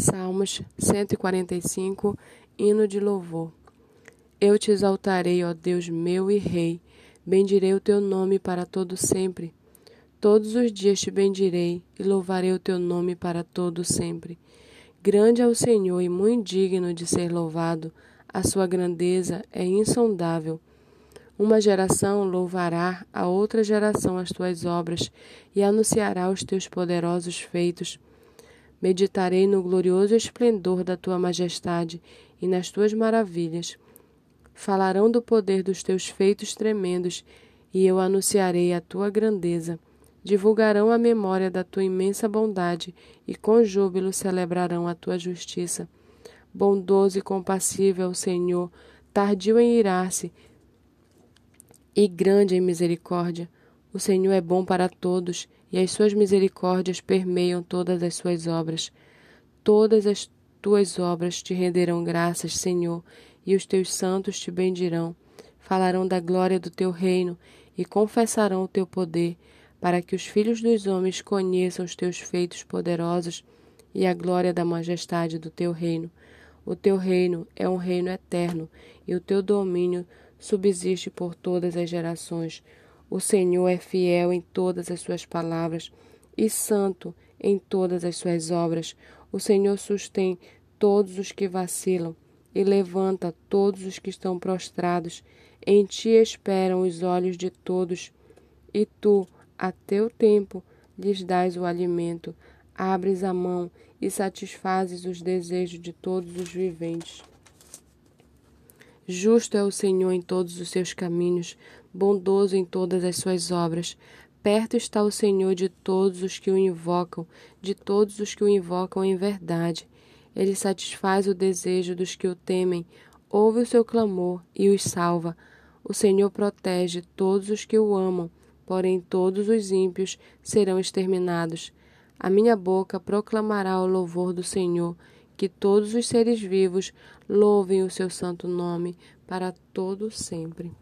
Salmos 145, hino de louvor. Eu te exaltarei, ó Deus meu e Rei, bendirei o teu nome para todo sempre. Todos os dias te bendirei e louvarei o teu nome para todo sempre. Grande é o Senhor e muito digno de ser louvado, a sua grandeza é insondável. Uma geração louvará a outra geração as tuas obras e anunciará os teus poderosos feitos. Meditarei no glorioso esplendor da tua majestade e nas tuas maravilhas. Falarão do poder dos teus feitos tremendos, e eu anunciarei a tua grandeza. Divulgarão a memória da tua imensa bondade, e com júbilo celebrarão a tua justiça. Bondoso e compassível é o Senhor, tardio em irar-se e grande em misericórdia. O Senhor é bom para todos e as suas misericórdias permeiam todas as suas obras. Todas as tuas obras te renderão graças, Senhor, e os teus santos te bendirão. Falarão da glória do teu reino e confessarão o teu poder, para que os filhos dos homens conheçam os teus feitos poderosos e a glória da majestade do teu reino. O teu reino é um reino eterno, e o teu domínio subsiste por todas as gerações. O Senhor é fiel em todas as suas palavras e santo em todas as suas obras. O Senhor sustém todos os que vacilam e levanta todos os que estão prostrados. Em ti esperam os olhos de todos, e tu, a teu tempo, lhes dás o alimento. Abres a mão e satisfazes os desejos de todos os viventes. Justo é o Senhor em todos os seus caminhos, bondoso em todas as suas obras. Perto está o Senhor de todos os que o invocam, de todos os que o invocam em verdade. Ele satisfaz o desejo dos que o temem, ouve o seu clamor e os salva. O Senhor protege todos os que o amam, porém todos os ímpios serão exterminados. A minha boca proclamará o louvor do Senhor que todos os seres vivos louvem o seu santo nome para todo sempre.